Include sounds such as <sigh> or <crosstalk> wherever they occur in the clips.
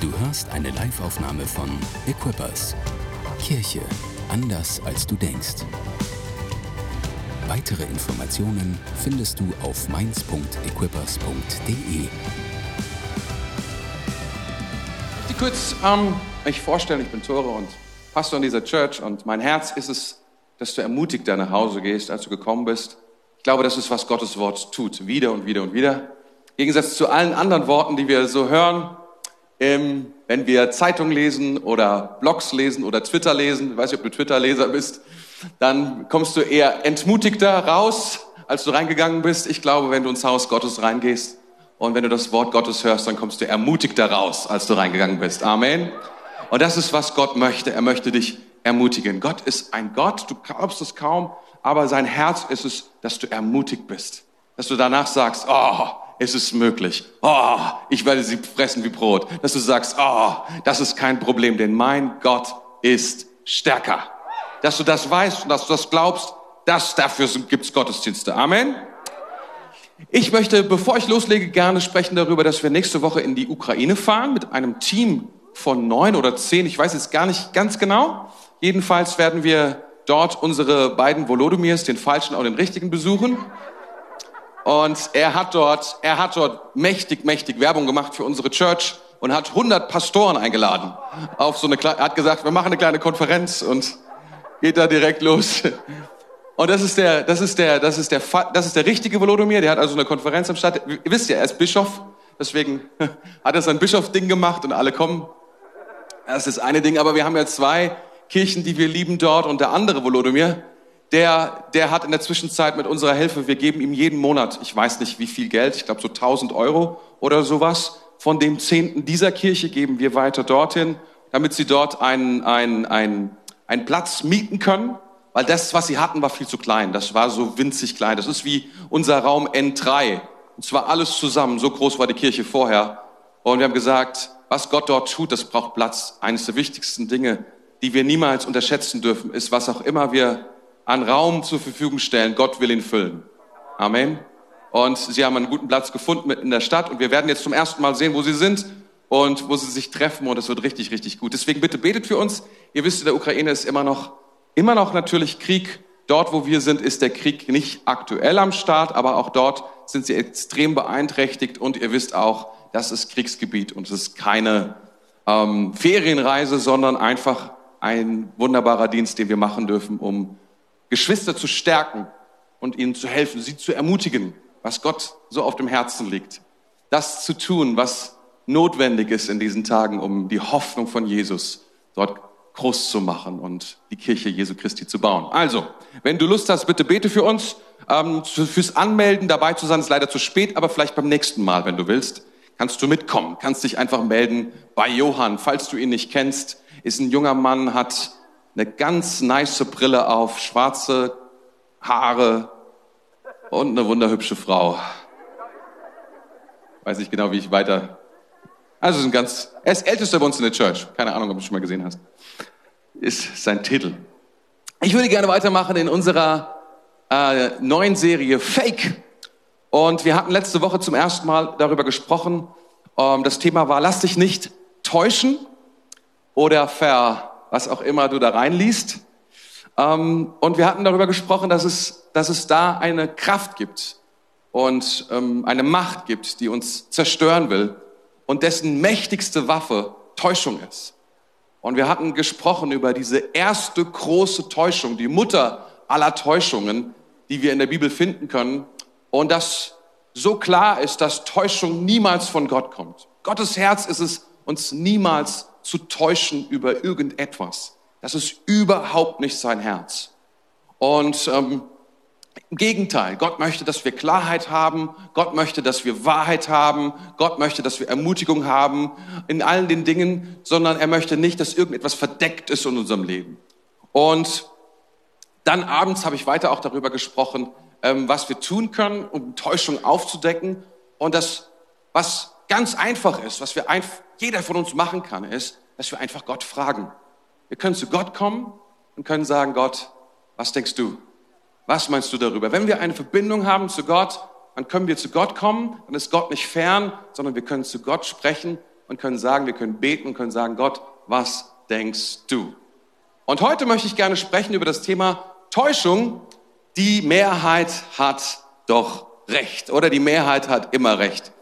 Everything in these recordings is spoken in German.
Du hörst eine Live-Aufnahme von Equippers. Kirche anders als du denkst. Weitere Informationen findest du auf mainz.equippers.de. Die kurz ähm, mich vorstellen, ich bin Tore und Pastor in dieser Church und mein Herz ist es, dass du ermutigt da nach Hause gehst, als du gekommen bist. Ich glaube, das ist, was Gottes Wort tut, wieder und wieder und wieder. Im Gegensatz zu allen anderen Worten, die wir so hören, ähm, wenn wir Zeitungen lesen oder Blogs lesen oder Twitter lesen, ich weiß nicht, ob du Twitter-Leser bist, dann kommst du eher entmutigter raus, als du reingegangen bist. Ich glaube, wenn du ins Haus Gottes reingehst und wenn du das Wort Gottes hörst, dann kommst du ermutigter raus, als du reingegangen bist. Amen. Und das ist, was Gott möchte. Er möchte dich ermutigen. Gott ist ein Gott, du glaubst es kaum, aber sein Herz ist es, dass du ermutigt bist. Dass du danach sagst, oh, es ist möglich. Oh, ich werde sie fressen wie Brot. Dass du sagst, oh, das ist kein Problem, denn mein Gott ist stärker. Dass du das weißt und dass du das glaubst, das, dafür gibt's Gottesdienste. Amen. Ich möchte, bevor ich loslege, gerne sprechen darüber, dass wir nächste Woche in die Ukraine fahren mit einem Team von neun oder zehn. Ich weiß jetzt gar nicht ganz genau. Jedenfalls werden wir dort unsere beiden Volodymyrs, den falschen und den richtigen, besuchen. Und er hat dort, er hat dort mächtig, mächtig Werbung gemacht für unsere Church und hat 100 Pastoren eingeladen auf so eine, er hat gesagt, wir machen eine kleine Konferenz und geht da direkt los. Und das ist der, das ist der, das ist der, das ist der richtige Volodymyr, der hat also eine Konferenz am Start. Ihr wisst ja, er ist Bischof, deswegen <laughs> hat er sein Bischof-Ding gemacht und alle kommen. Das ist das eine Ding, aber wir haben ja zwei Kirchen, die wir lieben dort und der andere Volodymyr, der, der hat in der Zwischenzeit mit unserer Hilfe, wir geben ihm jeden Monat, ich weiß nicht wie viel Geld, ich glaube so 1000 Euro oder sowas, von dem Zehnten dieser Kirche geben wir weiter dorthin, damit sie dort einen, einen, einen, einen Platz mieten können, weil das, was sie hatten, war viel zu klein. Das war so winzig klein. Das ist wie unser Raum N3. Und zwar alles zusammen. So groß war die Kirche vorher. Und wir haben gesagt, was Gott dort tut, das braucht Platz. Eines der wichtigsten Dinge, die wir niemals unterschätzen dürfen, ist, was auch immer wir an Raum zur Verfügung stellen, Gott will ihn füllen. Amen. Und sie haben einen guten Platz gefunden mitten in der Stadt und wir werden jetzt zum ersten Mal sehen, wo sie sind und wo sie sich treffen und es wird richtig, richtig gut. Deswegen bitte betet für uns. Ihr wisst, in der Ukraine ist immer noch, immer noch natürlich Krieg. Dort, wo wir sind, ist der Krieg nicht aktuell am Start, aber auch dort sind sie extrem beeinträchtigt und ihr wisst auch, das ist Kriegsgebiet und es ist keine ähm, Ferienreise, sondern einfach ein wunderbarer Dienst, den wir machen dürfen, um Geschwister zu stärken und ihnen zu helfen, sie zu ermutigen, was Gott so auf dem Herzen liegt. Das zu tun, was notwendig ist in diesen Tagen, um die Hoffnung von Jesus dort groß zu machen und die Kirche Jesu Christi zu bauen. Also, wenn du Lust hast, bitte bete für uns. Ähm, fürs Anmelden dabei zu sein ist leider zu spät, aber vielleicht beim nächsten Mal, wenn du willst, kannst du mitkommen, kannst dich einfach melden bei Johann, falls du ihn nicht kennst. Ist ein junger Mann, hat eine ganz nice Brille auf, schwarze Haare und eine wunderhübsche Frau. Weiß nicht genau, wie ich weiter. Also ist ein ganz, er ist ältester bei uns in der Church. Keine Ahnung, ob du es schon mal gesehen hast. Ist sein Titel. Ich würde gerne weitermachen in unserer äh, neuen Serie Fake. Und wir hatten letzte Woche zum ersten Mal darüber gesprochen. Ähm, das Thema war, lass dich nicht täuschen oder ver was auch immer du da reinliest. Ähm, und wir hatten darüber gesprochen, dass es, dass es da eine Kraft gibt und ähm, eine Macht gibt, die uns zerstören will und dessen mächtigste Waffe Täuschung ist. Und wir hatten gesprochen über diese erste große Täuschung, die Mutter aller Täuschungen, die wir in der Bibel finden können. Und dass so klar ist, dass Täuschung niemals von Gott kommt. Gottes Herz ist es, uns niemals zu täuschen über irgendetwas. Das ist überhaupt nicht sein Herz. Und ähm, im Gegenteil, Gott möchte, dass wir Klarheit haben, Gott möchte, dass wir Wahrheit haben, Gott möchte, dass wir Ermutigung haben in allen den Dingen, sondern er möchte nicht, dass irgendetwas verdeckt ist in unserem Leben. Und dann abends habe ich weiter auch darüber gesprochen, ähm, was wir tun können, um Täuschung aufzudecken. Und das, was ganz einfach ist, was wir einfach jeder von uns machen kann, ist, dass wir einfach Gott fragen. Wir können zu Gott kommen und können sagen, Gott, was denkst du? Was meinst du darüber? Wenn wir eine Verbindung haben zu Gott, dann können wir zu Gott kommen, dann ist Gott nicht fern, sondern wir können zu Gott sprechen und können sagen, wir können beten und können sagen, Gott, was denkst du? Und heute möchte ich gerne sprechen über das Thema Täuschung. Die Mehrheit hat doch Recht oder die Mehrheit hat immer Recht.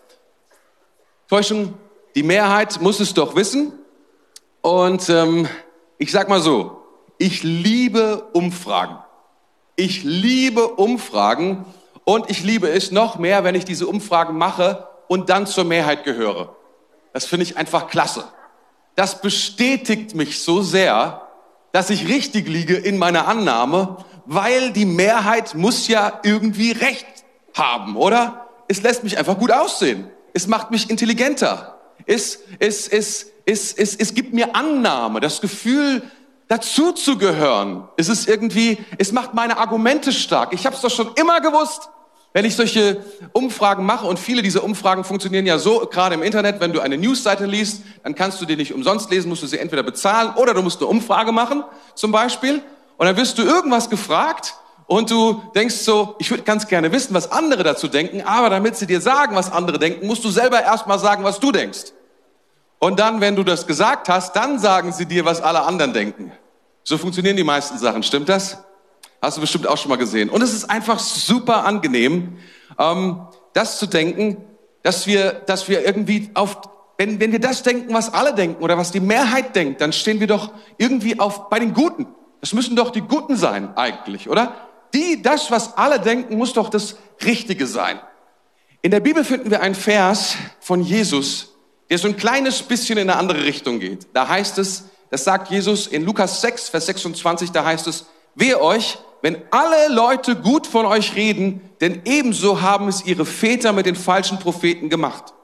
Täuschung, die Mehrheit muss es doch wissen. Und ähm, ich sag mal so, ich liebe Umfragen. Ich liebe Umfragen und ich liebe es noch mehr, wenn ich diese Umfragen mache und dann zur Mehrheit gehöre. Das finde ich einfach klasse. Das bestätigt mich so sehr, dass ich richtig liege in meiner Annahme, weil die Mehrheit muss ja irgendwie Recht haben, oder? Es lässt mich einfach gut aussehen. Es macht mich intelligenter. Es, es, es, es, es, es gibt mir Annahme, das Gefühl, dazu zu gehören. Es ist irgendwie, es macht meine Argumente stark. Ich habe es doch schon immer gewusst. Wenn ich solche Umfragen mache und viele dieser Umfragen funktionieren ja so, gerade im Internet, wenn du eine Newsseite liest, dann kannst du die nicht umsonst lesen, musst du sie entweder bezahlen oder du musst eine Umfrage machen, zum Beispiel. Und dann wirst du irgendwas gefragt und du denkst so, ich würde ganz gerne wissen, was andere dazu denken, aber damit sie dir sagen, was andere denken, musst du selber erstmal sagen, was du denkst. Und dann, wenn du das gesagt hast, dann sagen sie dir, was alle anderen denken. So funktionieren die meisten Sachen, stimmt das? Hast du bestimmt auch schon mal gesehen. Und es ist einfach super angenehm, ähm, das zu denken, dass wir, dass wir irgendwie auf, wenn, wenn wir das denken, was alle denken oder was die Mehrheit denkt, dann stehen wir doch irgendwie auf bei den Guten. Das müssen doch die Guten sein eigentlich, oder? Die, das, was alle denken, muss doch das Richtige sein. In der Bibel finden wir einen Vers von Jesus, der so ein kleines bisschen in eine andere Richtung geht. Da heißt es, das sagt Jesus in Lukas 6, Vers 26, da heißt es, wehe euch, wenn alle Leute gut von euch reden, denn ebenso haben es ihre Väter mit den falschen Propheten gemacht.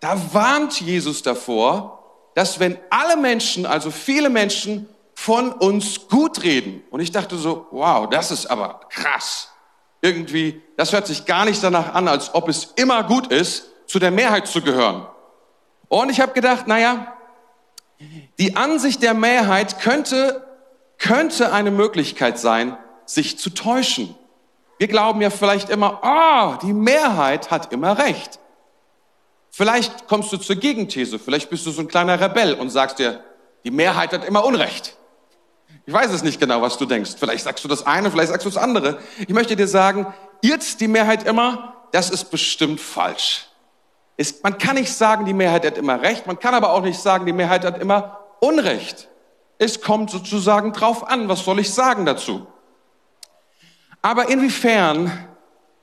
Da warnt Jesus davor, dass wenn alle Menschen, also viele Menschen, von uns gut reden. Und ich dachte so, wow, das ist aber krass. Irgendwie, das hört sich gar nicht danach an, als ob es immer gut ist, zu der Mehrheit zu gehören. Und ich habe gedacht, naja, die Ansicht der Mehrheit könnte, könnte eine Möglichkeit sein, sich zu täuschen. Wir glauben ja vielleicht immer, ah, oh, die Mehrheit hat immer recht. Vielleicht kommst du zur Gegenthese, vielleicht bist du so ein kleiner Rebell und sagst dir, die Mehrheit hat immer Unrecht. Ich weiß es nicht genau, was du denkst. Vielleicht sagst du das eine, vielleicht sagst du das andere. Ich möchte dir sagen, irrt die Mehrheit immer, das ist bestimmt falsch. Es, man kann nicht sagen, die Mehrheit hat immer Recht, man kann aber auch nicht sagen, die Mehrheit hat immer Unrecht. Es kommt sozusagen drauf an, was soll ich sagen dazu? Aber inwiefern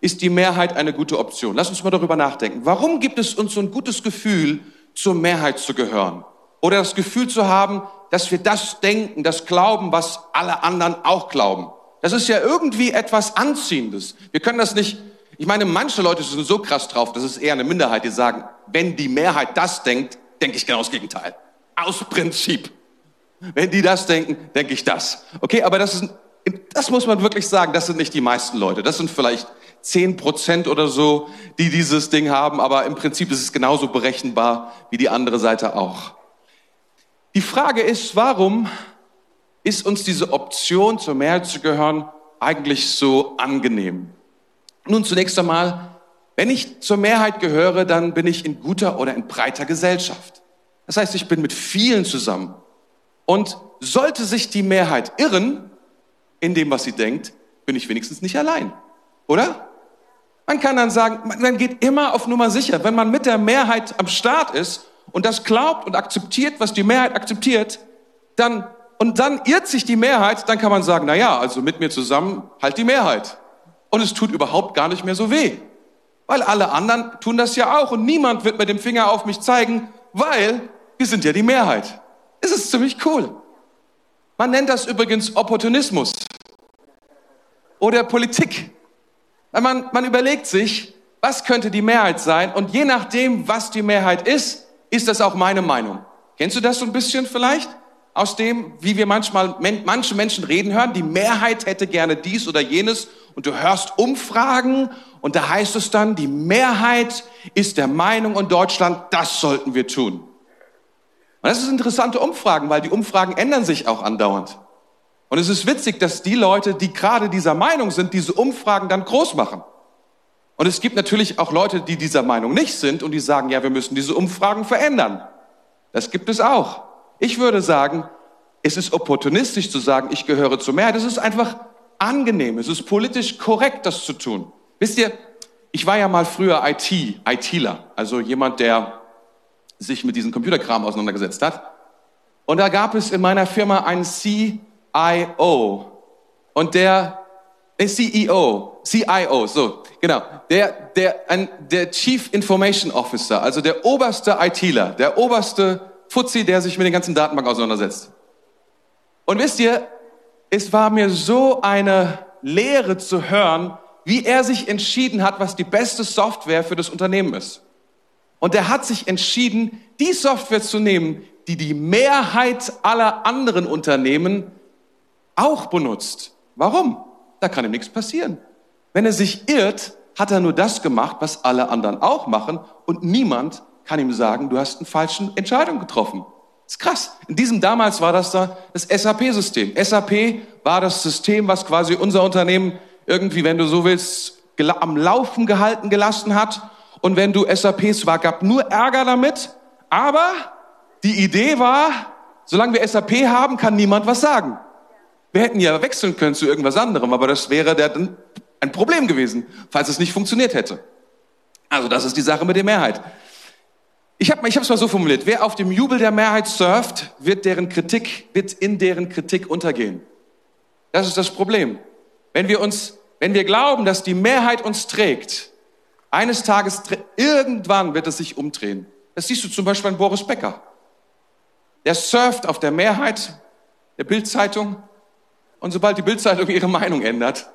ist die Mehrheit eine gute Option? Lass uns mal darüber nachdenken. Warum gibt es uns so ein gutes Gefühl, zur Mehrheit zu gehören? Oder das Gefühl zu haben, dass wir das denken, das glauben, was alle anderen auch glauben. Das ist ja irgendwie etwas Anziehendes. Wir können das nicht, ich meine, manche Leute sind so krass drauf, das ist eher eine Minderheit, die sagen, wenn die Mehrheit das denkt, denke ich genau das Gegenteil. Aus Prinzip. Wenn die das denken, denke ich das. Okay, aber das ist das muss man wirklich sagen, das sind nicht die meisten Leute. Das sind vielleicht zehn Prozent oder so, die dieses Ding haben, aber im Prinzip ist es genauso berechenbar wie die andere Seite auch. Die Frage ist, warum ist uns diese Option, zur Mehrheit zu gehören, eigentlich so angenehm? Nun, zunächst einmal, wenn ich zur Mehrheit gehöre, dann bin ich in guter oder in breiter Gesellschaft. Das heißt, ich bin mit vielen zusammen. Und sollte sich die Mehrheit irren, in dem, was sie denkt, bin ich wenigstens nicht allein. Oder? Man kann dann sagen, man geht immer auf Nummer sicher. Wenn man mit der Mehrheit am Start ist und das glaubt und akzeptiert, was die Mehrheit akzeptiert, dann, und dann irrt sich die Mehrheit, dann kann man sagen, na ja, also mit mir zusammen halt die Mehrheit. Und es tut überhaupt gar nicht mehr so weh. Weil alle anderen tun das ja auch und niemand wird mit dem Finger auf mich zeigen, weil wir sind ja die Mehrheit. Es ist ziemlich cool. Man nennt das übrigens Opportunismus oder Politik. Man, man überlegt sich, was könnte die Mehrheit sein und je nachdem, was die Mehrheit ist, ist das auch meine Meinung. Kennst du das so ein bisschen vielleicht? Aus dem, wie wir manchmal manche Menschen reden hören, die Mehrheit hätte gerne dies oder jenes und du hörst Umfragen und da heißt es dann, die Mehrheit ist der Meinung in Deutschland, das sollten wir tun. Und das ist interessante Umfragen, weil die Umfragen ändern sich auch andauernd. Und es ist witzig, dass die Leute, die gerade dieser Meinung sind, diese Umfragen dann groß machen. Und es gibt natürlich auch Leute, die dieser Meinung nicht sind und die sagen, ja, wir müssen diese Umfragen verändern. Das gibt es auch. Ich würde sagen, es ist opportunistisch zu sagen, ich gehöre zur Mehrheit. Es ist einfach angenehm. Es ist politisch korrekt, das zu tun. Wisst ihr, ich war ja mal früher IT, ITler, also jemand, der sich mit diesem Computerkram auseinandergesetzt hat. Und da gab es in meiner Firma einen CIO. Und der, äh, CEO, CIO, so, genau. Der, der, ein, der Chief Information Officer, also der oberste ITler, der oberste Fuzzi, der sich mit den ganzen Datenbanken auseinandersetzt. Und wisst ihr, es war mir so eine Lehre zu hören, wie er sich entschieden hat, was die beste Software für das Unternehmen ist. Und er hat sich entschieden, die Software zu nehmen, die die Mehrheit aller anderen Unternehmen auch benutzt. Warum? Da kann ihm nichts passieren. Wenn er sich irrt, hat er nur das gemacht, was alle anderen auch machen und niemand kann ihm sagen, du hast eine falsche Entscheidung getroffen. Das ist krass. In diesem damals war das da das SAP-System. SAP war das System, was quasi unser Unternehmen irgendwie, wenn du so willst, am Laufen gehalten gelassen hat. Und wenn du SAP zwar gab nur Ärger damit, aber die Idee war, solange wir SAP haben, kann niemand was sagen. Wir hätten ja wechseln können zu irgendwas anderem, aber das wäre der, ein Problem gewesen, falls es nicht funktioniert hätte. Also das ist die Sache mit der Mehrheit. Ich habe es mal so formuliert, wer auf dem Jubel der Mehrheit surft, wird, deren Kritik, wird in deren Kritik untergehen. Das ist das Problem. Wenn wir uns, wenn wir glauben, dass die Mehrheit uns trägt, eines Tages, irgendwann wird es sich umdrehen. Das siehst du zum Beispiel an Boris Becker. Der surft auf der Mehrheit der Bildzeitung und sobald die Bildzeitung ihre Meinung ändert,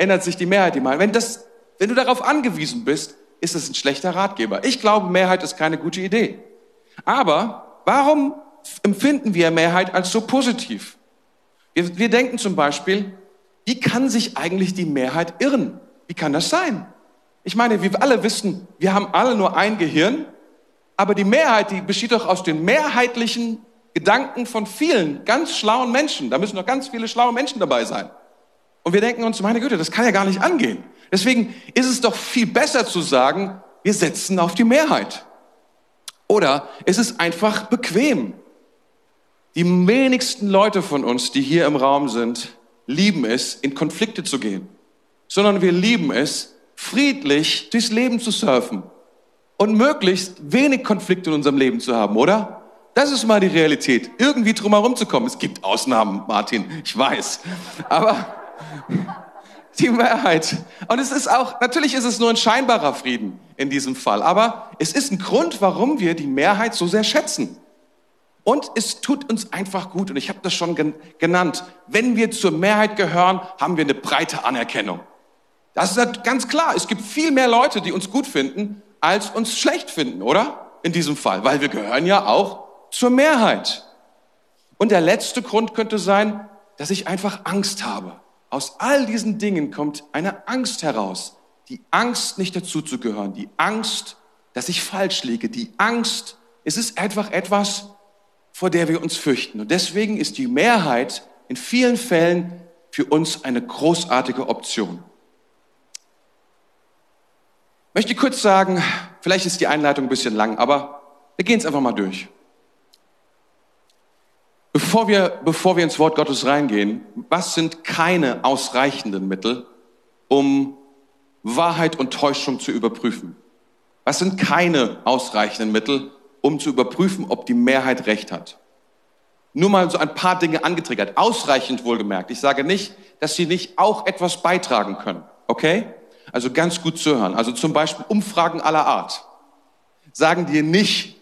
ändert sich die Mehrheit Meinung. Wenn das, wenn du darauf angewiesen bist, ist es ein schlechter Ratgeber. Ich glaube, Mehrheit ist keine gute Idee. Aber warum empfinden wir Mehrheit als so positiv? Wir, wir denken zum Beispiel, wie kann sich eigentlich die Mehrheit irren? Wie kann das sein? Ich meine, wir alle wissen, wir haben alle nur ein Gehirn, aber die Mehrheit, die besteht doch aus den mehrheitlichen Gedanken von vielen ganz schlauen Menschen. Da müssen noch ganz viele schlaue Menschen dabei sein. Und wir denken uns, meine Güte, das kann ja gar nicht angehen. Deswegen ist es doch viel besser zu sagen, wir setzen auf die Mehrheit. Oder es ist einfach bequem. Die wenigsten Leute von uns, die hier im Raum sind, lieben es, in Konflikte zu gehen, sondern wir lieben es, friedlich durchs Leben zu surfen und möglichst wenig Konflikte in unserem Leben zu haben, oder? Das ist mal die Realität, irgendwie drumherum zu kommen. Es gibt Ausnahmen, Martin, ich weiß. Aber <laughs> die Mehrheit. Und es ist auch, natürlich ist es nur ein scheinbarer Frieden in diesem Fall, aber es ist ein Grund, warum wir die Mehrheit so sehr schätzen. Und es tut uns einfach gut, und ich habe das schon genannt, wenn wir zur Mehrheit gehören, haben wir eine breite Anerkennung. Das ist ganz klar. Es gibt viel mehr Leute, die uns gut finden, als uns schlecht finden, oder? In diesem Fall, weil wir gehören ja auch zur Mehrheit. Und der letzte Grund könnte sein, dass ich einfach Angst habe. Aus all diesen Dingen kommt eine Angst heraus. Die Angst, nicht dazuzugehören. Die Angst, dass ich falsch liege. Die Angst, es ist einfach etwas, vor der wir uns fürchten. Und deswegen ist die Mehrheit in vielen Fällen für uns eine großartige Option. Ich möchte kurz sagen, vielleicht ist die Einleitung ein bisschen lang, aber wir gehen es einfach mal durch. Bevor wir, bevor wir ins Wort Gottes reingehen, was sind keine ausreichenden Mittel, um Wahrheit und Täuschung zu überprüfen? Was sind keine ausreichenden Mittel, um zu überprüfen, ob die Mehrheit recht hat? Nur mal so ein paar Dinge angetriggert, ausreichend wohlgemerkt. Ich sage nicht, dass sie nicht auch etwas beitragen können, okay? Also ganz gut zu hören. Also zum Beispiel Umfragen aller Art sagen dir nicht,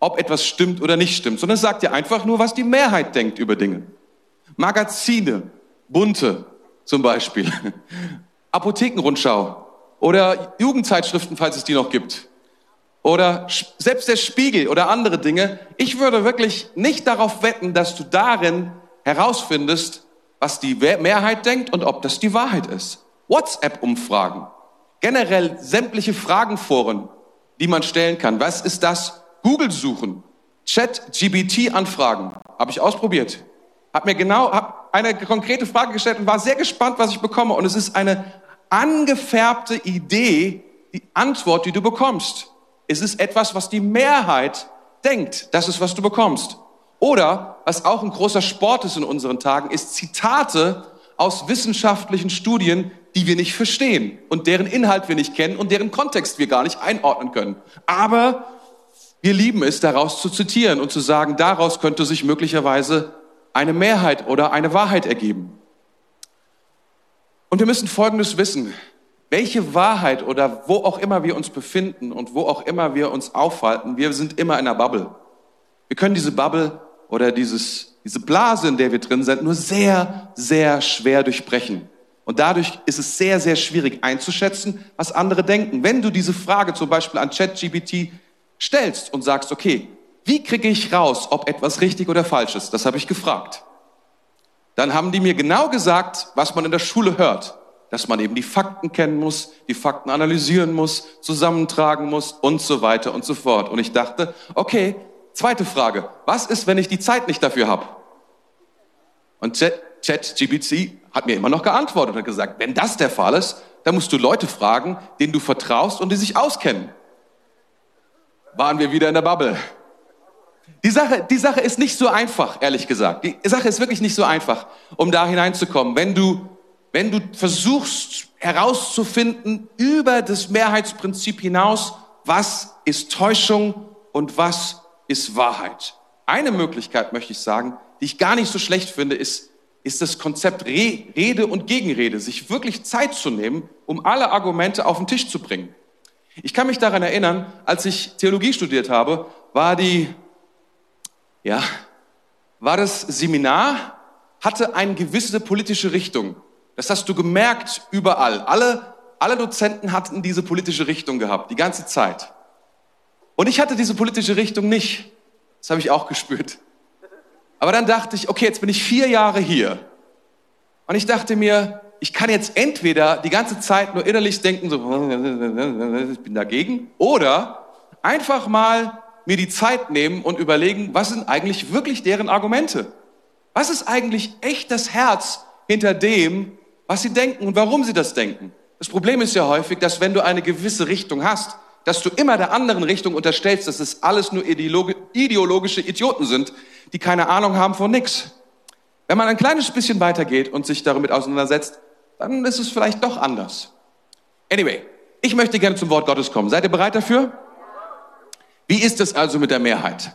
ob etwas stimmt oder nicht stimmt, sondern es sagt dir einfach nur, was die Mehrheit denkt über Dinge. Magazine, bunte zum Beispiel, <laughs> Apothekenrundschau oder Jugendzeitschriften, falls es die noch gibt. Oder selbst der Spiegel oder andere Dinge. Ich würde wirklich nicht darauf wetten, dass du darin herausfindest, was die Mehrheit denkt und ob das die Wahrheit ist. WhatsApp-Umfragen, generell sämtliche Fragenforen, die man stellen kann. Was ist das? Google suchen, Chat GBT anfragen, habe ich ausprobiert. Hab mir genau hab eine konkrete Frage gestellt und war sehr gespannt, was ich bekomme. Und es ist eine angefärbte Idee, die Antwort, die du bekommst. Es ist etwas, was die Mehrheit denkt, das ist, was du bekommst. Oder, was auch ein großer Sport ist in unseren Tagen, ist Zitate aus wissenschaftlichen Studien, die wir nicht verstehen und deren Inhalt wir nicht kennen und deren Kontext wir gar nicht einordnen können. Aber wir lieben es, daraus zu zitieren und zu sagen, daraus könnte sich möglicherweise eine Mehrheit oder eine Wahrheit ergeben. Und wir müssen Folgendes wissen. Welche Wahrheit oder wo auch immer wir uns befinden und wo auch immer wir uns aufhalten, wir sind immer in einer Bubble. Wir können diese Bubble oder dieses, diese Blase, in der wir drin sind, nur sehr, sehr schwer durchbrechen. Und dadurch ist es sehr, sehr schwierig einzuschätzen, was andere denken. Wenn du diese Frage zum Beispiel an ChatGPT stellst und sagst, okay, wie kriege ich raus, ob etwas richtig oder falsch ist? Das habe ich gefragt. Dann haben die mir genau gesagt, was man in der Schule hört. Dass man eben die Fakten kennen muss, die Fakten analysieren muss, zusammentragen muss und so weiter und so fort. Und ich dachte, okay, zweite Frage. Was ist, wenn ich die Zeit nicht dafür habe? Und ChatGPT hat mir immer noch geantwortet und gesagt, wenn das der Fall ist, dann musst du Leute fragen, denen du vertraust und die sich auskennen. Waren wir wieder in der Bubble. Die Sache, die Sache ist nicht so einfach, ehrlich gesagt. Die Sache ist wirklich nicht so einfach, um da hineinzukommen. Wenn du, wenn du versuchst herauszufinden über das Mehrheitsprinzip hinaus, was ist Täuschung und was ist Wahrheit. Eine Möglichkeit, möchte ich sagen, die ich gar nicht so schlecht finde, ist, ist das Konzept Rede und Gegenrede, sich wirklich Zeit zu nehmen, um alle Argumente auf den Tisch zu bringen. Ich kann mich daran erinnern, als ich Theologie studiert habe, war die ja, war das Seminar, hatte eine gewisse politische Richtung. Das hast du gemerkt überall. Alle, alle Dozenten hatten diese politische Richtung gehabt, die ganze Zeit. Und ich hatte diese politische Richtung nicht. Das habe ich auch gespürt. Aber dann dachte ich, okay, jetzt bin ich vier Jahre hier. Und ich dachte mir, ich kann jetzt entweder die ganze Zeit nur innerlich denken, so, ich bin dagegen, oder einfach mal mir die Zeit nehmen und überlegen, was sind eigentlich wirklich deren Argumente? Was ist eigentlich echt das Herz hinter dem, was sie denken und warum sie das denken? Das Problem ist ja häufig, dass wenn du eine gewisse Richtung hast, dass du immer der anderen Richtung unterstellst, dass es alles nur ideologische Idioten sind, die keine Ahnung haben von nix. Wenn man ein kleines bisschen weitergeht und sich damit auseinandersetzt, dann ist es vielleicht doch anders. Anyway, ich möchte gerne zum Wort Gottes kommen. Seid ihr bereit dafür? Wie ist es also mit der Mehrheit?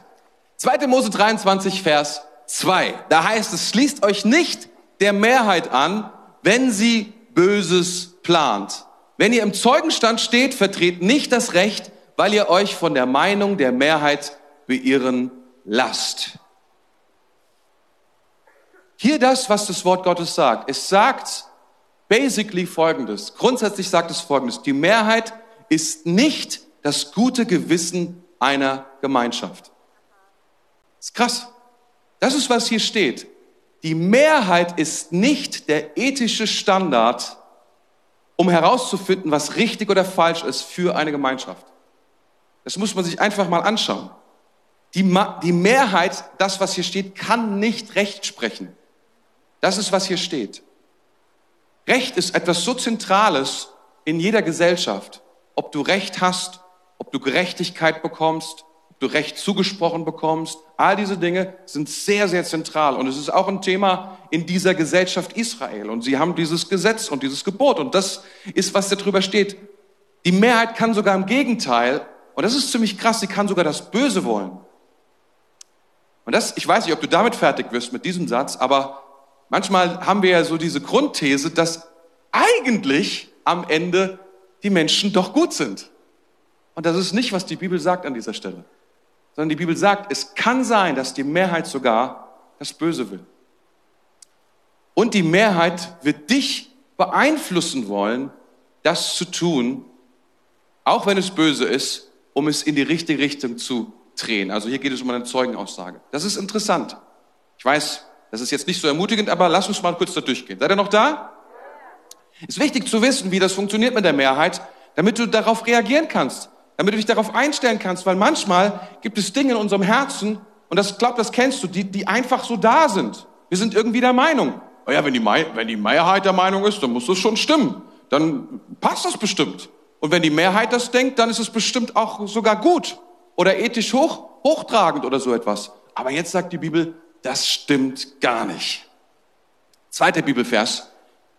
2. Mose 23, Vers 2. Da heißt es, schließt euch nicht der Mehrheit an, wenn sie Böses plant. Wenn ihr im Zeugenstand steht, vertretet nicht das Recht, weil ihr euch von der Meinung der Mehrheit beirren lasst. Hier das, was das Wort Gottes sagt. Es sagt basically Folgendes. Grundsätzlich sagt es Folgendes. Die Mehrheit ist nicht das gute Gewissen einer Gemeinschaft. Das ist krass. Das ist, was hier steht. Die Mehrheit ist nicht der ethische Standard, um herauszufinden, was richtig oder falsch ist für eine Gemeinschaft. Das muss man sich einfach mal anschauen. Die, Ma die Mehrheit, das, was hier steht, kann nicht Recht sprechen. Das ist, was hier steht. Recht ist etwas so Zentrales in jeder Gesellschaft. Ob du Recht hast ob du Gerechtigkeit bekommst, ob du Recht zugesprochen bekommst. All diese Dinge sind sehr, sehr zentral. Und es ist auch ein Thema in dieser Gesellschaft Israel. Und sie haben dieses Gesetz und dieses Gebot. Und das ist, was da drüber steht. Die Mehrheit kann sogar im Gegenteil, und das ist ziemlich krass, sie kann sogar das Böse wollen. Und das, ich weiß nicht, ob du damit fertig wirst mit diesem Satz, aber manchmal haben wir ja so diese Grundthese, dass eigentlich am Ende die Menschen doch gut sind. Und das ist nicht, was die Bibel sagt an dieser Stelle, sondern die Bibel sagt, es kann sein, dass die Mehrheit sogar das Böse will. Und die Mehrheit wird dich beeinflussen wollen, das zu tun, auch wenn es böse ist, um es in die richtige Richtung zu drehen. Also hier geht es um eine Zeugenaussage. Das ist interessant. Ich weiß, das ist jetzt nicht so ermutigend, aber lass uns mal kurz da durchgehen. Seid ihr noch da? Ist wichtig zu wissen, wie das funktioniert mit der Mehrheit, damit du darauf reagieren kannst damit du dich darauf einstellen kannst, weil manchmal gibt es Dinge in unserem Herzen, und das glaubt, das kennst du, die, die einfach so da sind. Wir sind irgendwie der Meinung. Oh ja, wenn die, wenn die Mehrheit der Meinung ist, dann muss das schon stimmen. Dann passt das bestimmt. Und wenn die Mehrheit das denkt, dann ist es bestimmt auch sogar gut oder ethisch hoch hochtragend oder so etwas. Aber jetzt sagt die Bibel, das stimmt gar nicht. Zweiter Bibelvers.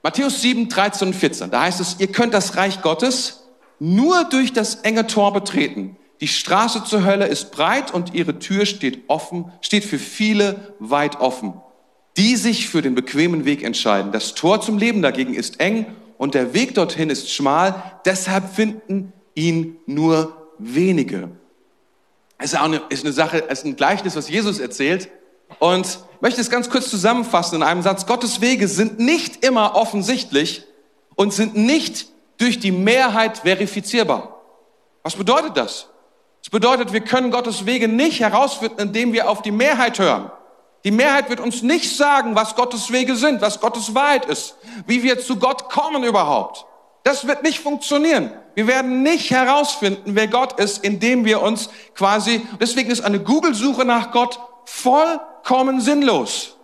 Matthäus 7, 13 und 14. Da heißt es, ihr könnt das Reich Gottes nur durch das enge Tor betreten. Die Straße zur Hölle ist breit und ihre Tür steht offen, steht für viele weit offen, die sich für den bequemen Weg entscheiden. Das Tor zum Leben dagegen ist eng und der Weg dorthin ist schmal, deshalb finden ihn nur wenige. Es ist auch eine, Sache, es ist ein Gleichnis, was Jesus erzählt. Und möchte es ganz kurz zusammenfassen in einem Satz. Gottes Wege sind nicht immer offensichtlich und sind nicht durch die Mehrheit verifizierbar. Was bedeutet das? Das bedeutet, wir können Gottes Wege nicht herausfinden, indem wir auf die Mehrheit hören. Die Mehrheit wird uns nicht sagen, was Gottes Wege sind, was Gottes Wahrheit ist, wie wir zu Gott kommen überhaupt. Das wird nicht funktionieren. Wir werden nicht herausfinden, wer Gott ist, indem wir uns quasi, deswegen ist eine Google-Suche nach Gott vollkommen sinnlos.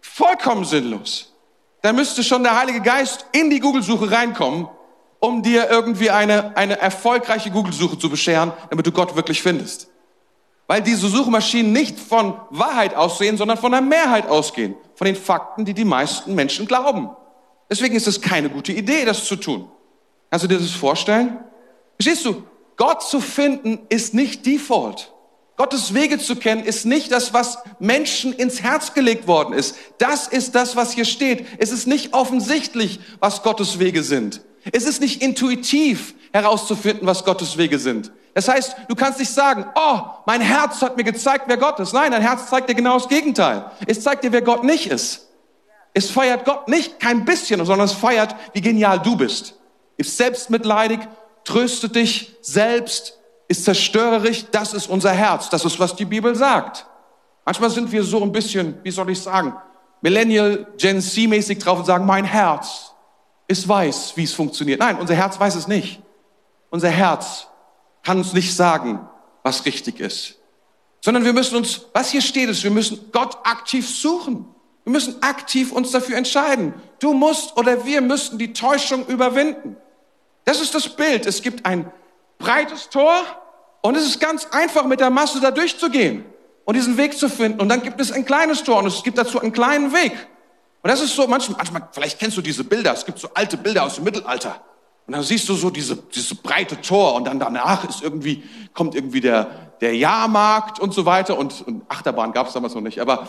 Vollkommen sinnlos. Da müsste schon der Heilige Geist in die Google-Suche reinkommen um dir irgendwie eine, eine erfolgreiche Google-Suche zu bescheren, damit du Gott wirklich findest. Weil diese Suchmaschinen nicht von Wahrheit aussehen, sondern von der Mehrheit ausgehen. Von den Fakten, die die meisten Menschen glauben. Deswegen ist es keine gute Idee, das zu tun. Kannst du dir das vorstellen? Verstehst du? Gott zu finden ist nicht Default. Gottes Wege zu kennen ist nicht das, was Menschen ins Herz gelegt worden ist. Das ist das, was hier steht. Es ist nicht offensichtlich, was Gottes Wege sind. Es ist nicht intuitiv herauszufinden, was Gottes Wege sind. Das heißt, du kannst nicht sagen, oh, mein Herz hat mir gezeigt, wer Gott ist. Nein, dein Herz zeigt dir genau das Gegenteil. Es zeigt dir, wer Gott nicht ist. Es feiert Gott nicht kein bisschen, sondern es feiert, wie genial du bist. Ist selbstmitleidig, tröstet dich selbst, ist zerstörerisch. Das ist unser Herz. Das ist, was die Bibel sagt. Manchmal sind wir so ein bisschen, wie soll ich sagen, Millennial, Gen C-mäßig drauf und sagen, mein Herz, es weiß, wie es funktioniert. Nein, unser Herz weiß es nicht. Unser Herz kann uns nicht sagen, was richtig ist. Sondern wir müssen uns, was hier steht, ist, wir müssen Gott aktiv suchen. Wir müssen aktiv uns dafür entscheiden. Du musst oder wir müssen die Täuschung überwinden. Das ist das Bild. Es gibt ein breites Tor und es ist ganz einfach, mit der Masse da durchzugehen und diesen Weg zu finden. Und dann gibt es ein kleines Tor und es gibt dazu einen kleinen Weg. Und das ist so, manchmal, manchmal, vielleicht kennst du diese Bilder, es gibt so alte Bilder aus dem Mittelalter. Und dann siehst du so diese, diese breite Tor und dann danach ist irgendwie, kommt irgendwie der, der Jahrmarkt und so weiter und, und Achterbahn gab es damals noch nicht, aber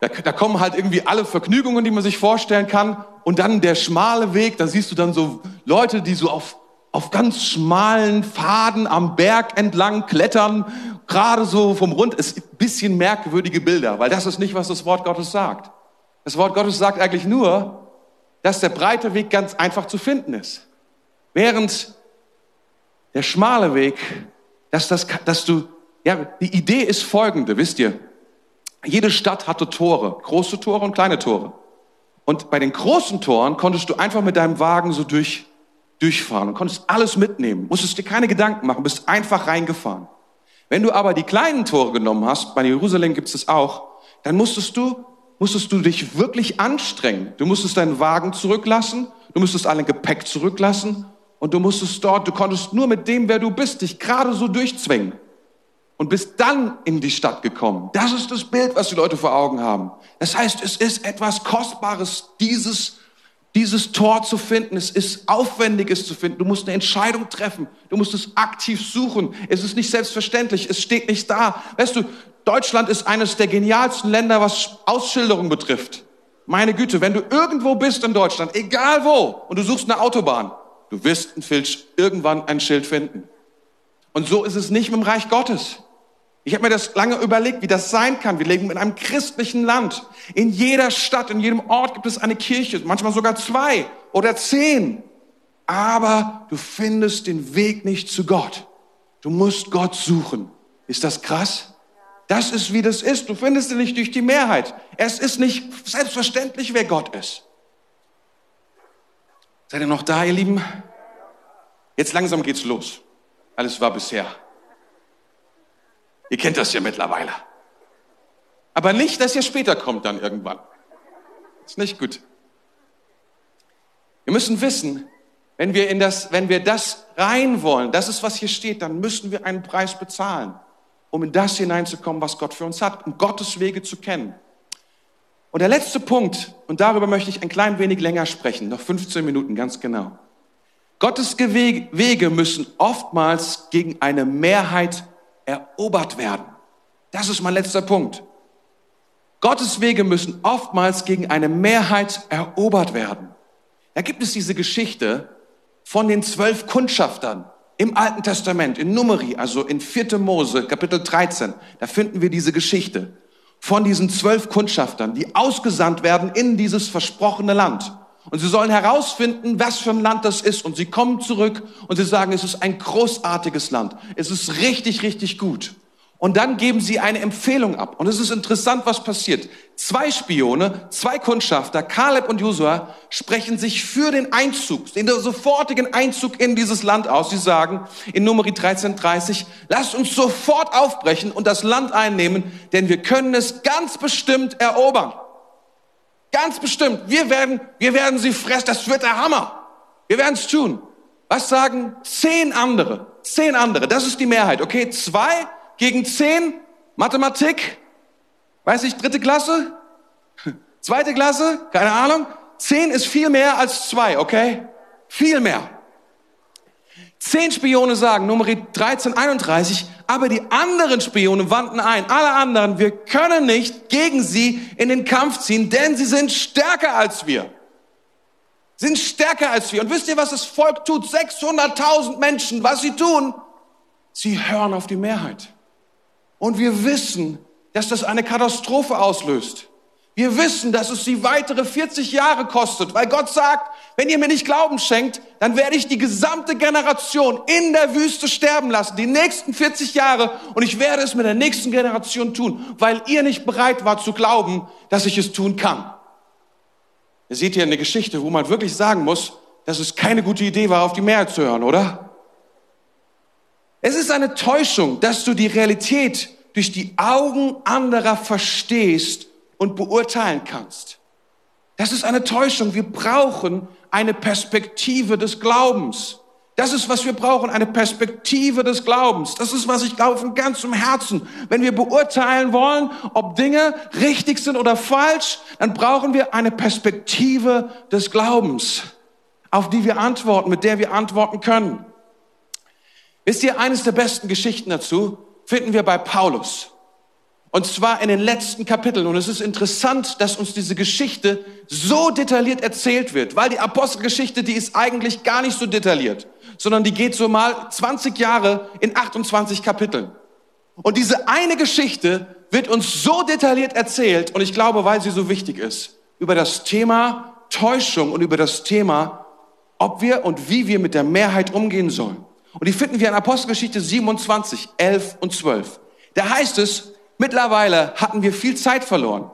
da, da kommen halt irgendwie alle Vergnügungen, die man sich vorstellen kann und dann der schmale Weg, da siehst du dann so Leute, die so auf, auf ganz schmalen Faden am Berg entlang klettern, gerade so vom Rund, ist ein bisschen merkwürdige Bilder, weil das ist nicht, was das Wort Gottes sagt. Das Wort Gottes sagt eigentlich nur, dass der breite Weg ganz einfach zu finden ist. Während der schmale Weg, dass, das, dass du, ja, die Idee ist folgende, wisst ihr? Jede Stadt hatte Tore, große Tore und kleine Tore. Und bei den großen Toren konntest du einfach mit deinem Wagen so durch, durchfahren und konntest alles mitnehmen, musstest dir keine Gedanken machen, bist einfach reingefahren. Wenn du aber die kleinen Tore genommen hast, bei Jerusalem gibt es das auch, dann musstest du musstest du dich wirklich anstrengen. Du musstest deinen Wagen zurücklassen, du musstest allen Gepäck zurücklassen und du musstest dort, du konntest nur mit dem, wer du bist, dich gerade so durchzwängen und bist dann in die Stadt gekommen. Das ist das Bild, was die Leute vor Augen haben. Das heißt, es ist etwas Kostbares, dieses dieses Tor zu finden. Es ist aufwendig, es zu finden. Du musst eine Entscheidung treffen. Du musst es aktiv suchen. Es ist nicht selbstverständlich. Es steht nicht da. Weißt du, Deutschland ist eines der genialsten Länder, was Ausschilderung betrifft. Meine Güte, wenn du irgendwo bist in Deutschland, egal wo, und du suchst eine Autobahn, du wirst irgendwann ein Schild finden. Und so ist es nicht mit dem Reich Gottes. Ich habe mir das lange überlegt, wie das sein kann. Wir leben in einem christlichen Land. In jeder Stadt, in jedem Ort gibt es eine Kirche, manchmal sogar zwei oder zehn. Aber du findest den Weg nicht zu Gott. Du musst Gott suchen. Ist das krass? Das ist, wie das ist. Du findest ihn nicht durch die Mehrheit. Es ist nicht selbstverständlich, wer Gott ist. Seid ihr noch da, ihr Lieben? Jetzt langsam geht's los. Alles war bisher. Ihr kennt das ja mittlerweile. Aber nicht, dass ihr später kommt dann irgendwann. Ist nicht gut. Wir müssen wissen, wenn wir in das, wenn wir das rein wollen, das ist was hier steht, dann müssen wir einen Preis bezahlen. um in das hineinzukommen, was Gott für uns hat, um Gottes Wege zu kennen. Und der letzte Punkt, und darüber möchte ich ein klein wenig länger sprechen, noch 15 Minuten ganz genau. Gottes Wege müssen oftmals gegen eine Mehrheit erobert werden. Das ist mein letzter Punkt. Gottes Wege müssen oftmals gegen eine Mehrheit erobert werden. Da gibt es diese Geschichte von den zwölf Kundschaftern im Alten Testament, in Numeri, also in 4. Mose, Kapitel 13. Da finden wir diese Geschichte von diesen zwölf Kundschaftern, die ausgesandt werden in dieses versprochene Land. Und sie sollen herausfinden, was für ein Land das ist. Und sie kommen zurück und sie sagen, es ist ein großartiges Land. Es ist richtig, richtig gut. Und dann geben sie eine Empfehlung ab. Und es ist interessant, was passiert. Zwei Spione, zwei Kundschafter, Kaleb und Josua, sprechen sich für den Einzug, den sofortigen Einzug in dieses Land aus. Sie sagen in Numeri 1330, lasst uns sofort aufbrechen und das Land einnehmen, denn wir können es ganz bestimmt erobern. Ganz bestimmt. Wir werden, wir werden sie fressen. Das wird der Hammer. Wir werden es tun. Was sagen zehn andere? Zehn andere. Das ist die Mehrheit. Okay, zwei gegen zehn, Mathematik, weiß ich, dritte Klasse, <laughs> zweite Klasse, keine Ahnung. Zehn ist viel mehr als zwei, okay? Viel mehr. Zehn Spione sagen, Nummer 1331, aber die anderen Spione wandten ein, alle anderen, wir können nicht gegen sie in den Kampf ziehen, denn sie sind stärker als wir. Sind stärker als wir. Und wisst ihr, was das Volk tut? 600.000 Menschen, was sie tun? Sie hören auf die Mehrheit. Und wir wissen, dass das eine Katastrophe auslöst. Wir wissen, dass es sie weitere 40 Jahre kostet, weil Gott sagt, wenn ihr mir nicht Glauben schenkt, dann werde ich die gesamte Generation in der Wüste sterben lassen, die nächsten 40 Jahre, und ich werde es mit der nächsten Generation tun, weil ihr nicht bereit wart zu glauben, dass ich es tun kann. Ihr seht hier eine Geschichte, wo man wirklich sagen muss, dass es keine gute Idee war, auf die Mehrheit zu hören, oder? Es ist eine Täuschung, dass du die Realität durch die Augen anderer verstehst und beurteilen kannst. Das ist eine Täuschung. Wir brauchen eine Perspektive des Glaubens. Das ist, was wir brauchen, eine Perspektive des Glaubens. Das ist, was ich glaube von ganzem Herzen. Wenn wir beurteilen wollen, ob Dinge richtig sind oder falsch, dann brauchen wir eine Perspektive des Glaubens, auf die wir antworten, mit der wir antworten können. Wisst ihr, eines der besten Geschichten dazu finden wir bei Paulus. Und zwar in den letzten Kapiteln. Und es ist interessant, dass uns diese Geschichte so detailliert erzählt wird, weil die Apostelgeschichte, die ist eigentlich gar nicht so detailliert, sondern die geht so mal 20 Jahre in 28 Kapiteln. Und diese eine Geschichte wird uns so detailliert erzählt, und ich glaube, weil sie so wichtig ist, über das Thema Täuschung und über das Thema, ob wir und wie wir mit der Mehrheit umgehen sollen. Und die finden wir in Apostelgeschichte 27, 11 und 12. Da heißt es, mittlerweile hatten wir viel Zeit verloren.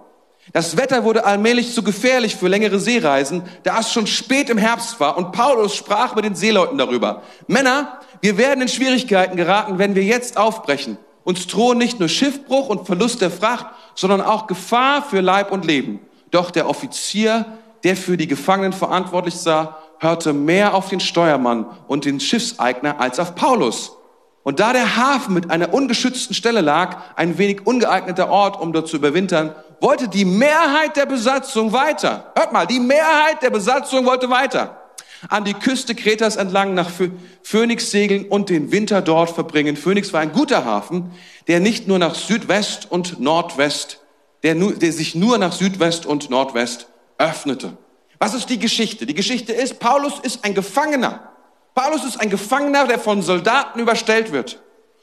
Das Wetter wurde allmählich zu gefährlich für längere Seereisen, da es schon spät im Herbst war und Paulus sprach mit den Seeleuten darüber. Männer, wir werden in Schwierigkeiten geraten, wenn wir jetzt aufbrechen. Uns drohen nicht nur Schiffbruch und Verlust der Fracht, sondern auch Gefahr für Leib und Leben. Doch der Offizier, der für die Gefangenen verantwortlich sah, hörte mehr auf den Steuermann und den Schiffseigner als auf Paulus. Und da der Hafen mit einer ungeschützten Stelle lag, ein wenig ungeeigneter Ort, um dort zu überwintern, wollte die Mehrheit der Besatzung weiter. Hört mal, die Mehrheit der Besatzung wollte weiter. An die Küste Kretas entlang nach Phoenix segeln und den Winter dort verbringen. Phoenix war ein guter Hafen, der nicht nur nach Südwest und Nordwest, der, nur, der sich nur nach Südwest und Nordwest öffnete. Was ist die Geschichte? Die Geschichte ist, Paulus ist ein Gefangener. Paulus ist ein Gefangener, der von Soldaten überstellt wird.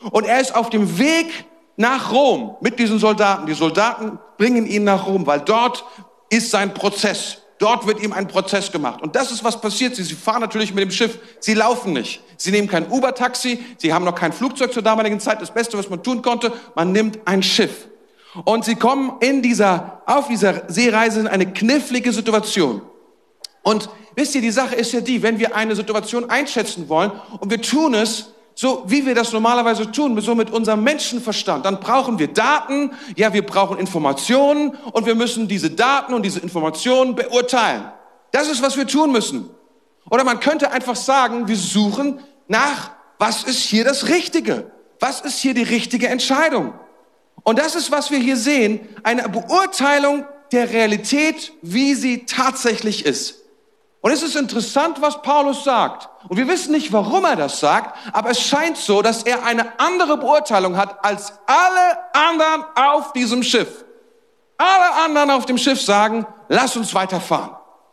Und er ist auf dem Weg nach Rom mit diesen Soldaten. Die Soldaten bringen ihn nach Rom, weil dort ist sein Prozess. Dort wird ihm ein Prozess gemacht. Und das ist, was passiert. Sie, sie fahren natürlich mit dem Schiff. Sie laufen nicht. Sie nehmen kein Uber-Taxi. Sie haben noch kein Flugzeug zur damaligen Zeit. Das Beste, was man tun konnte, man nimmt ein Schiff. Und sie kommen in dieser, auf dieser Seereise in eine knifflige Situation. Und wisst ihr, die Sache ist ja die, wenn wir eine Situation einschätzen wollen und wir tun es so, wie wir das normalerweise tun, so mit unserem Menschenverstand, dann brauchen wir Daten, ja, wir brauchen Informationen und wir müssen diese Daten und diese Informationen beurteilen. Das ist, was wir tun müssen. Oder man könnte einfach sagen, wir suchen nach, was ist hier das Richtige? Was ist hier die richtige Entscheidung? Und das ist, was wir hier sehen, eine Beurteilung der Realität, wie sie tatsächlich ist. Und es ist interessant, was Paulus sagt. Und wir wissen nicht, warum er das sagt, aber es scheint so, dass er eine andere Beurteilung hat als alle anderen auf diesem Schiff. Alle anderen auf dem Schiff sagen, lass uns weiterfahren.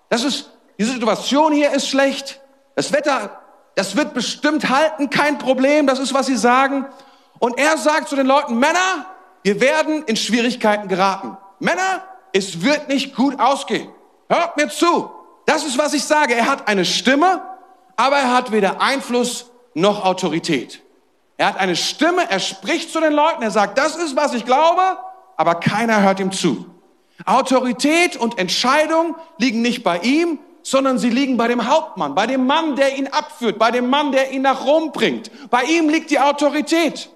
Das ist, die Situation hier ist schlecht. Das Wetter, das wird bestimmt halten, kein Problem. Das ist, was sie sagen. Und er sagt zu den Leuten, Männer, wir werden in Schwierigkeiten geraten. Männer, es wird nicht gut ausgehen. Hört mir zu. Das ist, was ich sage. Er hat eine Stimme, aber er hat weder Einfluss noch Autorität. Er hat eine Stimme, er spricht zu den Leuten, er sagt, das ist, was ich glaube, aber keiner hört ihm zu. Autorität und Entscheidung liegen nicht bei ihm, sondern sie liegen bei dem Hauptmann, bei dem Mann, der ihn abführt, bei dem Mann, der ihn nach Rom bringt. Bei ihm liegt die Autorität.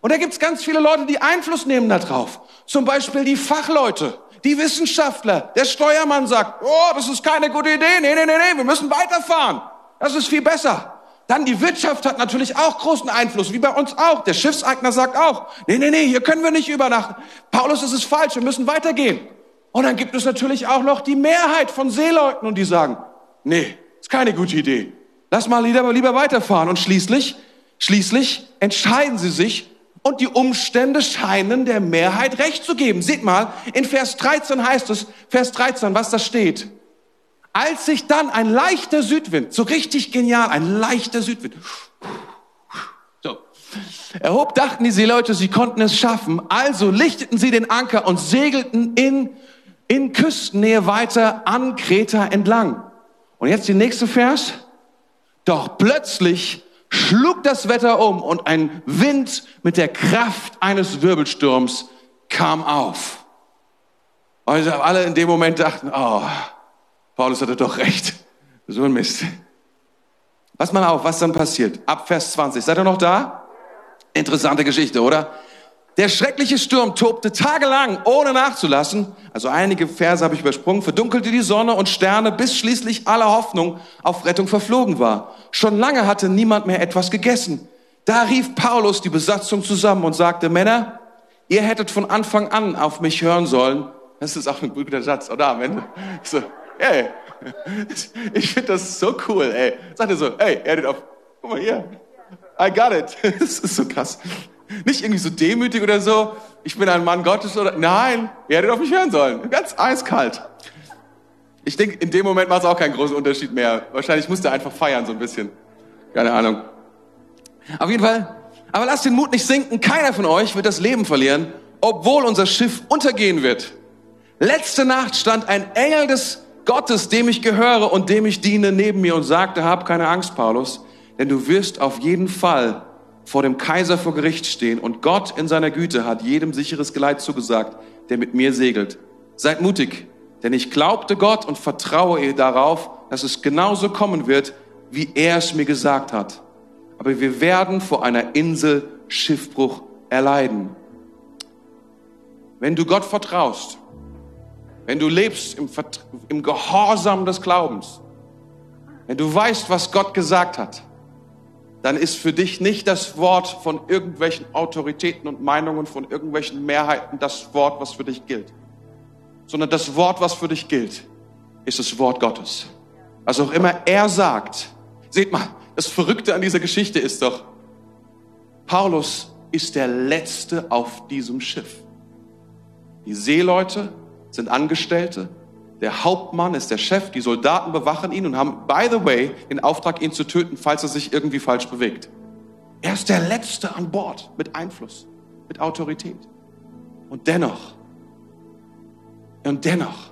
Und da gibt's ganz viele Leute, die Einfluss nehmen darauf. Zum Beispiel die Fachleute, die Wissenschaftler. Der Steuermann sagt, oh, das ist keine gute Idee. Nee, nee, nee, nee, wir müssen weiterfahren. Das ist viel besser. Dann die Wirtschaft hat natürlich auch großen Einfluss, wie bei uns auch. Der Schiffseigner sagt auch, nee, nee, nee, hier können wir nicht übernachten. Paulus, das ist falsch, wir müssen weitergehen. Und dann gibt es natürlich auch noch die Mehrheit von Seeleuten und die sagen, nee, ist keine gute Idee. Lass mal lieber, lieber weiterfahren. Und schließlich, schließlich entscheiden sie sich und die Umstände scheinen der Mehrheit recht zu geben. Seht mal, in Vers 13 heißt es, Vers 13, was da steht. Als sich dann ein leichter Südwind, so richtig genial, ein leichter Südwind, so, erhob, dachten die Seeleute, sie konnten es schaffen. Also lichteten sie den Anker und segelten in, in Küstennähe weiter an Kreta entlang. Und jetzt die nächste Vers. Doch plötzlich schlug das Wetter um und ein Wind mit der Kraft eines Wirbelsturms kam auf. Und alle in dem Moment dachten, oh, Paulus hatte doch recht. So ein Mist. Pass mal auf, was dann passiert. Ab Vers 20. Seid ihr noch da? Interessante Geschichte, oder? Der schreckliche Sturm tobte tagelang, ohne nachzulassen. Also einige Verse habe ich übersprungen. Verdunkelte die Sonne und Sterne, bis schließlich alle Hoffnung auf Rettung verflogen war. Schon lange hatte niemand mehr etwas gegessen. Da rief Paulus die Besatzung zusammen und sagte, Männer, ihr hättet von Anfang an auf mich hören sollen. Das ist auch ein guter Satz, oder? Am Ende. So, ey, <laughs> ich finde das so cool, ey. Sagt er so, ey, er auf, guck mal hier, I got it. <laughs> Das ist so krass. Nicht irgendwie so demütig oder so, ich bin ein Mann Gottes oder, nein, ihr hättet auf mich hören sollen. Ganz eiskalt. Ich denke, in dem Moment macht es auch keinen großen Unterschied mehr. Wahrscheinlich musste er einfach feiern, so ein bisschen. Keine Ahnung. Auf jeden Fall, aber lasst den Mut nicht sinken. Keiner von euch wird das Leben verlieren, obwohl unser Schiff untergehen wird. Letzte Nacht stand ein Engel des Gottes, dem ich gehöre und dem ich diene, neben mir und sagte, hab keine Angst, Paulus, denn du wirst auf jeden Fall vor dem Kaiser vor Gericht stehen und Gott in seiner Güte hat jedem sicheres Geleit zugesagt, der mit mir segelt. Seid mutig, denn ich glaubte Gott und vertraue ihr darauf, dass es genauso kommen wird, wie er es mir gesagt hat. Aber wir werden vor einer Insel Schiffbruch erleiden. Wenn du Gott vertraust, wenn du lebst im, im Gehorsam des Glaubens, wenn du weißt, was Gott gesagt hat, dann ist für dich nicht das Wort von irgendwelchen Autoritäten und Meinungen von irgendwelchen Mehrheiten das Wort, was für dich gilt, sondern das Wort, was für dich gilt, ist das Wort Gottes. Was auch immer er sagt. Seht mal, das Verrückte an dieser Geschichte ist doch, Paulus ist der Letzte auf diesem Schiff. Die Seeleute sind Angestellte. Der Hauptmann ist der Chef. Die Soldaten bewachen ihn und haben, by the way, den Auftrag, ihn zu töten, falls er sich irgendwie falsch bewegt. Er ist der Letzte an Bord mit Einfluss, mit Autorität. Und dennoch, und dennoch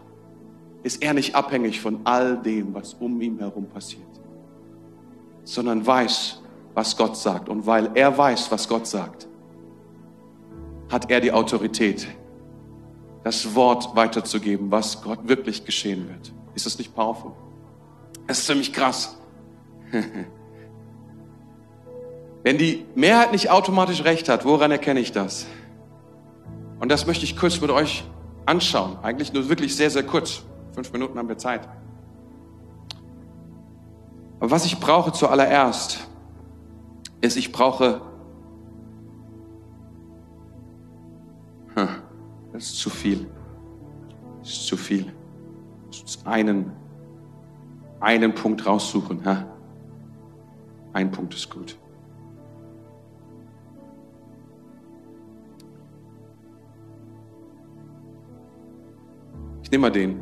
ist er nicht abhängig von all dem, was um ihn herum passiert, sondern weiß, was Gott sagt. Und weil er weiß, was Gott sagt, hat er die Autorität, das Wort weiterzugeben, was Gott wirklich geschehen wird. Ist das nicht powerful? Das ist ziemlich krass. <laughs> Wenn die Mehrheit nicht automatisch recht hat, woran erkenne ich das? Und das möchte ich kurz mit euch anschauen. Eigentlich nur wirklich sehr, sehr kurz. Fünf Minuten haben wir Zeit. Aber was ich brauche zuallererst, ist, ich brauche. Hm, das ist zu viel. Das ist zu viel. Ich muss einen, einen Punkt raussuchen. Ha? Ein Punkt ist gut. Nehme mal den.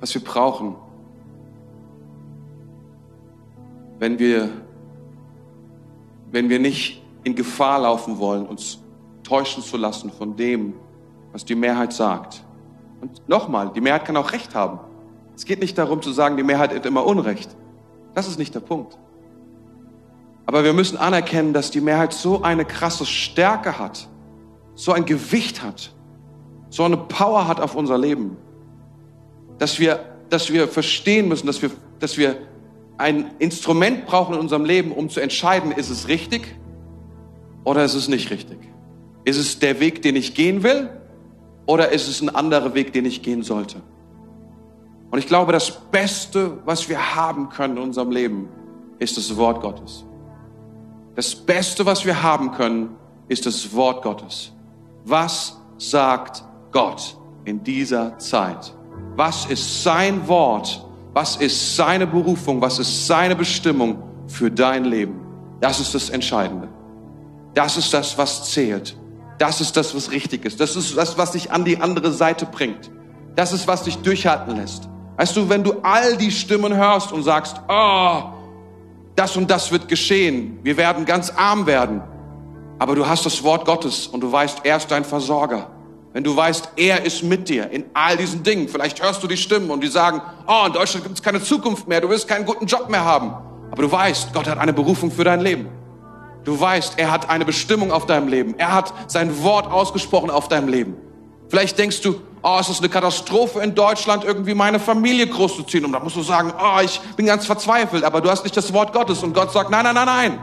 Was wir brauchen, wenn wir, wenn wir nicht in Gefahr laufen wollen, uns täuschen zu lassen von dem, was die Mehrheit sagt. Und nochmal, die Mehrheit kann auch Recht haben. Es geht nicht darum zu sagen, die Mehrheit hat immer Unrecht. Das ist nicht der Punkt. Aber wir müssen anerkennen, dass die Mehrheit so eine krasse Stärke hat, so ein Gewicht hat, so eine Power hat auf unser Leben, dass wir, dass wir verstehen müssen, dass wir, dass wir ein Instrument brauchen in unserem Leben, um zu entscheiden, ist es richtig oder ist es nicht richtig? Ist es der Weg, den ich gehen will oder ist es ein anderer Weg, den ich gehen sollte? Und ich glaube, das Beste, was wir haben können in unserem Leben, ist das Wort Gottes. Das Beste, was wir haben können, ist das Wort Gottes. Was sagt Gott in dieser Zeit? Was ist sein Wort? Was ist seine Berufung? Was ist seine Bestimmung für dein Leben? Das ist das Entscheidende. Das ist das, was zählt. Das ist das, was richtig ist. Das ist das, was dich an die andere Seite bringt. Das ist, was dich durchhalten lässt. Weißt du, wenn du all die Stimmen hörst und sagst, oh, das und das wird geschehen, wir werden ganz arm werden, aber du hast das Wort Gottes und du weißt, er ist dein Versorger. Wenn du weißt, er ist mit dir in all diesen Dingen, vielleicht hörst du die Stimmen und die sagen, oh, in Deutschland gibt es keine Zukunft mehr, du wirst keinen guten Job mehr haben. Aber du weißt, Gott hat eine Berufung für dein Leben. Du weißt, er hat eine Bestimmung auf deinem Leben. Er hat sein Wort ausgesprochen auf deinem Leben. Vielleicht denkst du, oh, es ist eine Katastrophe in Deutschland, irgendwie meine Familie großzuziehen. Und da musst du sagen, oh, ich bin ganz verzweifelt, aber du hast nicht das Wort Gottes. Und Gott sagt, nein, nein, nein, nein.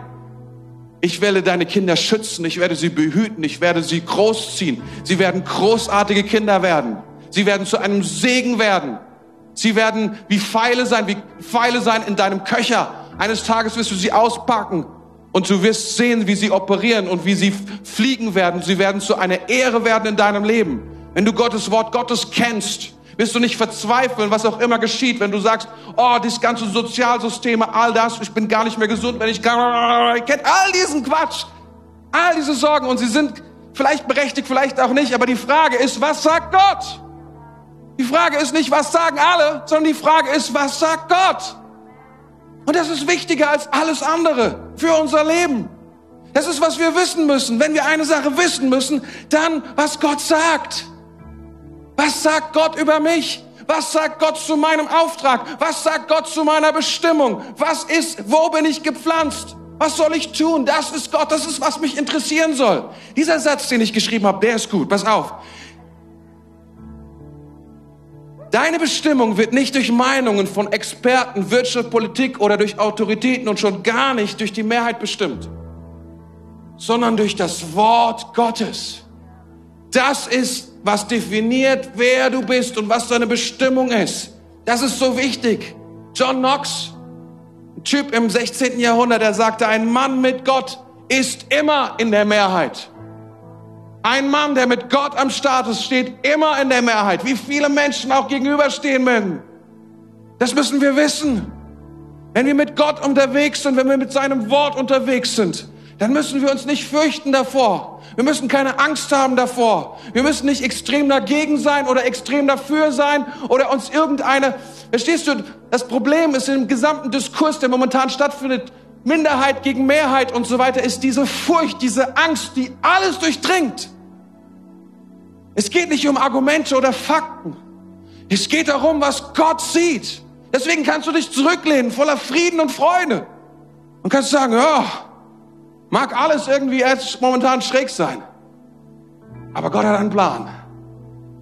Ich werde deine Kinder schützen, ich werde sie behüten, ich werde sie großziehen. Sie werden großartige Kinder werden. Sie werden zu einem Segen werden. Sie werden wie Pfeile sein, wie Pfeile sein in deinem Köcher. Eines Tages wirst du sie auspacken und du wirst sehen, wie sie operieren und wie sie fliegen werden. Sie werden zu einer Ehre werden in deinem Leben. Wenn du Gottes Wort Gottes kennst, wirst du nicht verzweifeln, was auch immer geschieht, wenn du sagst, oh, dieses ganze Sozialsysteme, all das, ich bin gar nicht mehr gesund, wenn ich ich kenne all diesen Quatsch, all diese Sorgen und sie sind vielleicht berechtigt, vielleicht auch nicht, aber die Frage ist, was sagt Gott? Die Frage ist nicht, was sagen alle, sondern die Frage ist, was sagt Gott? Und das ist wichtiger als alles andere für unser Leben. Das ist, was wir wissen müssen. Wenn wir eine Sache wissen müssen, dann, was Gott sagt. Was sagt Gott über mich? Was sagt Gott zu meinem Auftrag? Was sagt Gott zu meiner Bestimmung? Was ist, wo bin ich gepflanzt? Was soll ich tun? Das ist Gott, das ist, was mich interessieren soll. Dieser Satz, den ich geschrieben habe, der ist gut. Pass auf. Deine Bestimmung wird nicht durch Meinungen von Experten, Wirtschaft, Politik oder durch Autoritäten und schon gar nicht durch die Mehrheit bestimmt, sondern durch das Wort Gottes. Das ist was definiert, wer du bist und was deine Bestimmung ist. Das ist so wichtig. John Knox, ein Typ im 16. Jahrhundert, der sagte, ein Mann mit Gott ist immer in der Mehrheit. Ein Mann, der mit Gott am Start ist, steht immer in der Mehrheit, wie viele Menschen auch gegenüberstehen mögen. Das müssen wir wissen. Wenn wir mit Gott unterwegs sind, wenn wir mit seinem Wort unterwegs sind, dann müssen wir uns nicht fürchten davor. Wir müssen keine Angst haben davor. Wir müssen nicht extrem dagegen sein oder extrem dafür sein oder uns irgendeine, verstehst du, das Problem ist im gesamten Diskurs, der momentan stattfindet, Minderheit gegen Mehrheit und so weiter, ist diese Furcht, diese Angst, die alles durchdringt. Es geht nicht um Argumente oder Fakten. Es geht darum, was Gott sieht. Deswegen kannst du dich zurücklehnen, voller Frieden und Freude. Und kannst sagen, ja, Mag alles irgendwie jetzt momentan schräg sein. Aber Gott hat einen Plan.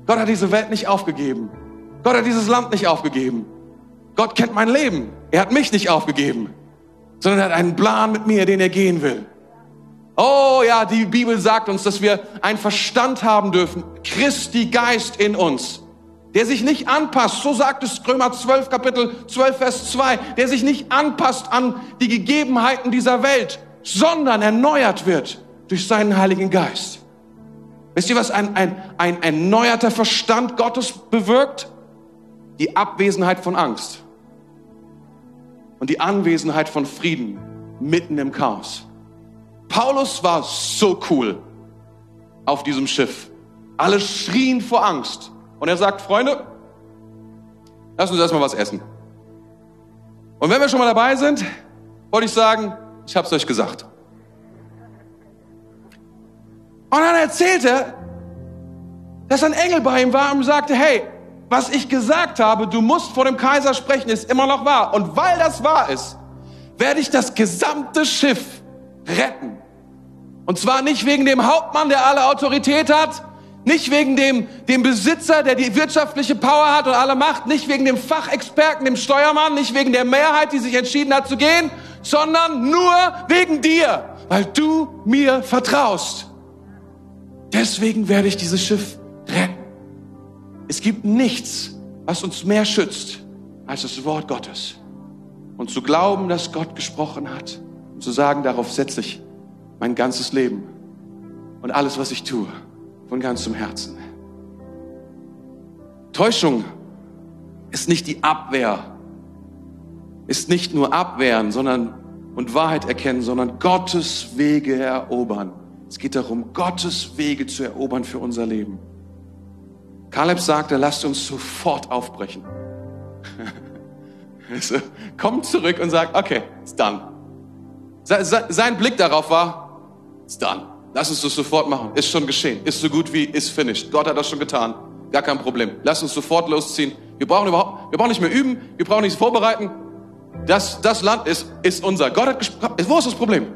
Gott hat diese Welt nicht aufgegeben. Gott hat dieses Land nicht aufgegeben. Gott kennt mein Leben. Er hat mich nicht aufgegeben, sondern er hat einen Plan mit mir, den er gehen will. Oh ja, die Bibel sagt uns, dass wir einen Verstand haben dürfen. Christi Geist in uns, der sich nicht anpasst. So sagt es Römer 12, Kapitel 12, Vers 2. Der sich nicht anpasst an die Gegebenheiten dieser Welt, sondern erneuert wird durch seinen Heiligen Geist. Wisst ihr, was ein, ein, ein erneuerter Verstand Gottes bewirkt? Die Abwesenheit von Angst und die Anwesenheit von Frieden mitten im Chaos. Paulus war so cool auf diesem Schiff. Alle schrien vor Angst. Und er sagt, Freunde, lass uns erstmal was essen. Und wenn wir schon mal dabei sind, wollte ich sagen, ich habe es euch gesagt. Und dann erzählte er, dass ein Engel bei ihm war und sagte, hey, was ich gesagt habe, du musst vor dem Kaiser sprechen, ist immer noch wahr. Und weil das wahr ist, werde ich das gesamte Schiff retten. Und zwar nicht wegen dem Hauptmann, der alle Autorität hat, nicht wegen dem, dem Besitzer, der die wirtschaftliche Power hat und alle Macht, nicht wegen dem Fachexperten, dem Steuermann, nicht wegen der Mehrheit, die sich entschieden hat zu gehen, sondern nur wegen dir, weil du mir vertraust. Deswegen werde ich dieses Schiff retten. Es gibt nichts, was uns mehr schützt als das Wort Gottes. Und zu glauben, dass Gott gesprochen hat und zu sagen, darauf setze ich mein ganzes Leben und alles, was ich tue, von ganzem Herzen. Täuschung ist nicht die Abwehr, ist nicht nur abwehren, sondern und Wahrheit erkennen, sondern Gottes Wege erobern. Es geht darum, Gottes Wege zu erobern für unser Leben. Kaleb sagte, lasst uns sofort aufbrechen. <laughs> Also, kommt zurück und sagt, okay, it's done. Sein Blick darauf war, it's done. Lass uns das sofort machen. Ist schon geschehen. Ist so gut wie ist finished. Gott hat das schon getan. Gar kein Problem. Lass uns sofort losziehen. Wir brauchen überhaupt, wir brauchen nicht mehr üben. Wir brauchen nichts vorbereiten. Das, das Land ist, ist unser. Gott hat gesprochen. Wo ist das Problem?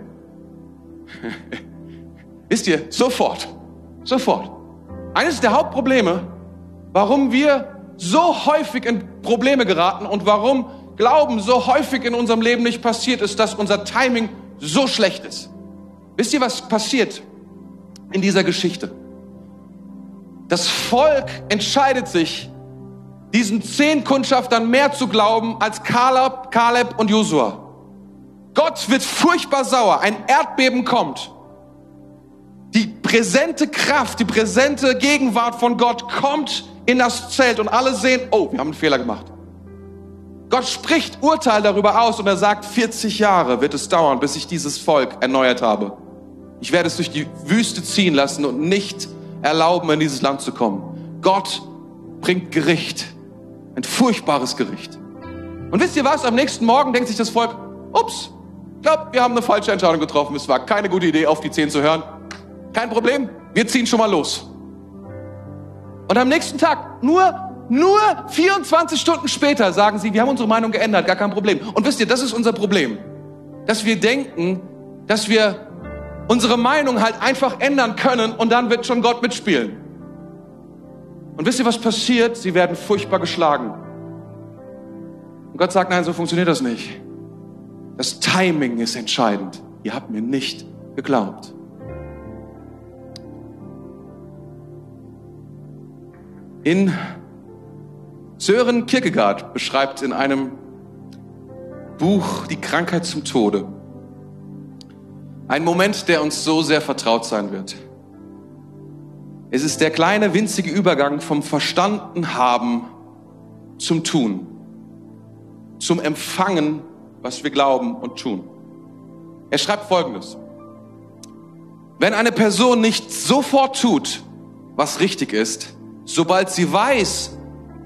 <laughs> Wisst ihr, sofort. Sofort. Eines der Hauptprobleme, warum wir so häufig in Probleme geraten und warum Glauben so häufig in unserem Leben nicht passiert, ist, dass unser Timing so schlecht ist. Wisst ihr, was passiert in dieser Geschichte? Das Volk entscheidet sich, diesen zehn Kundschaftern mehr zu glauben als Kaleb, Kaleb und Josua. Gott wird furchtbar sauer, ein Erdbeben kommt. Die präsente Kraft, die präsente Gegenwart von Gott kommt in das Zelt und alle sehen, oh, wir haben einen Fehler gemacht. Gott spricht Urteil darüber aus und er sagt, 40 Jahre wird es dauern, bis ich dieses Volk erneuert habe. Ich werde es durch die Wüste ziehen lassen und nicht erlauben, in dieses Land zu kommen. Gott bringt Gericht. Ein furchtbares Gericht. Und wisst ihr was? Am nächsten Morgen denkt sich das Volk, ups, ich glaube, wir haben eine falsche Entscheidung getroffen. Es war keine gute Idee, auf die Zehn zu hören. Kein Problem, wir ziehen schon mal los. Und am nächsten Tag, nur, nur 24 Stunden später, sagen sie, wir haben unsere Meinung geändert, gar kein Problem. Und wisst ihr, das ist unser Problem. Dass wir denken, dass wir unsere Meinung halt einfach ändern können und dann wird schon Gott mitspielen. Und wisst ihr, was passiert? Sie werden furchtbar geschlagen. Und Gott sagt, nein, so funktioniert das nicht. Das Timing ist entscheidend. Ihr habt mir nicht geglaubt. In Sören Kierkegaard beschreibt in einem Buch Die Krankheit zum Tode ein Moment, der uns so sehr vertraut sein wird. Es ist der kleine, winzige Übergang vom Verstanden haben zum Tun, zum Empfangen, was wir glauben und tun. Er schreibt Folgendes. Wenn eine Person nicht sofort tut, was richtig ist, sobald sie weiß,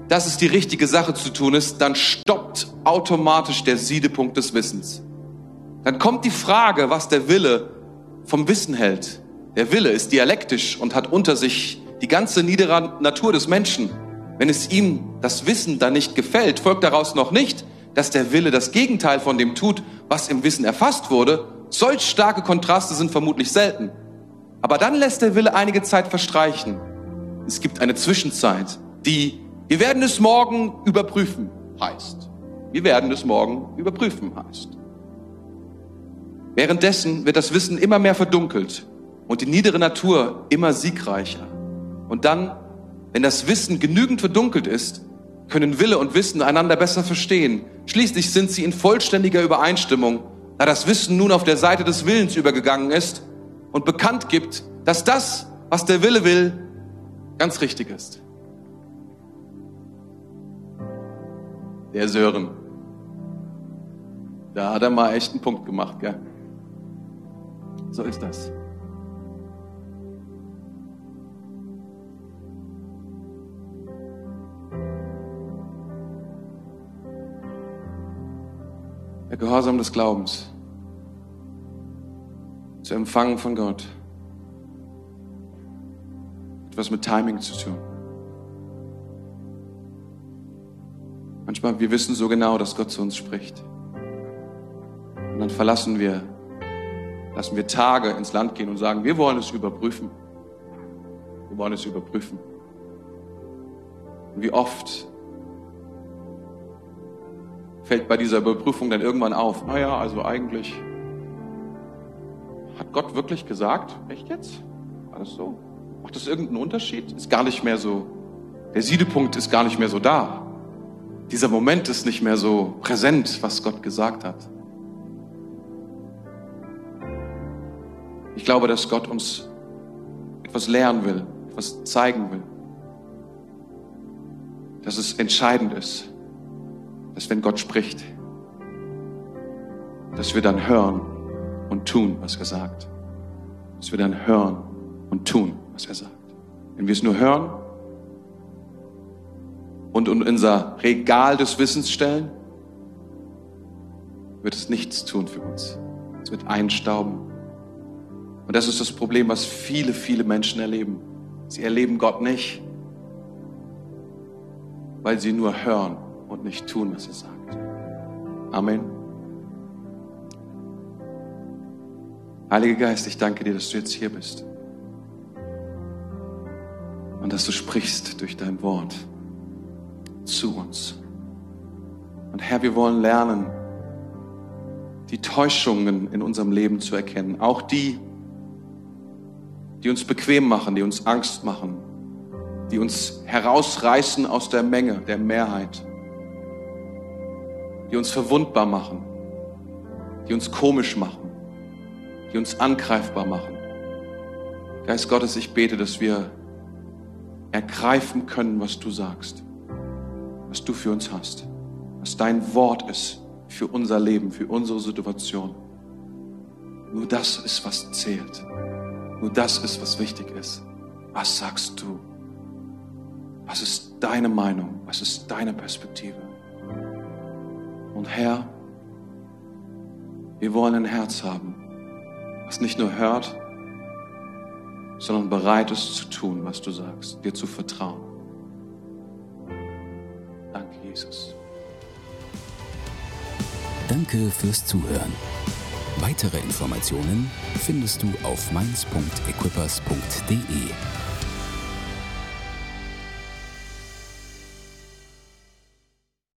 dass es die richtige Sache zu tun ist, dann stoppt automatisch der Siedepunkt des Wissens. Dann kommt die Frage, was der Wille vom Wissen hält. Der Wille ist dialektisch und hat unter sich die ganze niedere Natur des Menschen. Wenn es ihm das Wissen dann nicht gefällt, folgt daraus noch nicht, dass der Wille das Gegenteil von dem tut, was im Wissen erfasst wurde. Solch starke Kontraste sind vermutlich selten. Aber dann lässt der Wille einige Zeit verstreichen. Es gibt eine Zwischenzeit, die wir werden es morgen überprüfen heißt. Wir werden es morgen überprüfen heißt. Währenddessen wird das Wissen immer mehr verdunkelt und die niedere Natur immer siegreicher. Und dann, wenn das Wissen genügend verdunkelt ist, können Wille und Wissen einander besser verstehen. Schließlich sind sie in vollständiger Übereinstimmung, da das Wissen nun auf der Seite des Willens übergegangen ist und bekannt gibt, dass das, was der Wille will, ganz richtig ist. Der Sören. Da hat er mal echt einen Punkt gemacht, gell? So ist das. Der Gehorsam des Glaubens zu empfangen von Gott. Etwas mit Timing zu tun. Manchmal, wir wissen so genau, dass Gott zu uns spricht. Und dann verlassen wir, lassen wir Tage ins Land gehen und sagen, wir wollen es überprüfen. Wir wollen es überprüfen. Und wie oft fällt bei dieser Überprüfung dann irgendwann auf, naja, also eigentlich hat Gott wirklich gesagt, echt jetzt? Alles so? Macht das irgendeinen Unterschied? Ist gar nicht mehr so, der Siedepunkt ist gar nicht mehr so da. Dieser Moment ist nicht mehr so präsent, was Gott gesagt hat. Ich glaube, dass Gott uns etwas lernen will, etwas zeigen will. Dass es entscheidend ist, dass wenn Gott spricht, dass wir dann hören und tun, was er sagt. Dass wir dann hören und tun, was er sagt. Wenn wir es nur hören und in unser Regal des Wissens stellen, wird es nichts tun für uns. Es wird einstauben. Und das ist das Problem, was viele, viele Menschen erleben. Sie erleben Gott nicht, weil sie nur hören und nicht tun, was er sagt. Amen. Heiliger Geist, ich danke dir, dass du jetzt hier bist. Und dass du sprichst durch dein Wort zu uns. Und Herr, wir wollen lernen, die Täuschungen in unserem Leben zu erkennen. Auch die, die uns bequem machen, die uns Angst machen, die uns herausreißen aus der Menge, der Mehrheit die uns verwundbar machen, die uns komisch machen, die uns angreifbar machen. Geist Gottes, ich bete, dass wir ergreifen können, was du sagst, was du für uns hast, was dein Wort ist für unser Leben, für unsere Situation. Nur das ist, was zählt. Nur das ist, was wichtig ist. Was sagst du? Was ist deine Meinung? Was ist deine Perspektive? Und Herr, wir wollen ein Herz haben, was nicht nur hört, sondern bereit ist zu tun, was du sagst, dir zu vertrauen. Danke, Jesus. Danke fürs Zuhören. Weitere Informationen findest du auf mainz.equippers.de.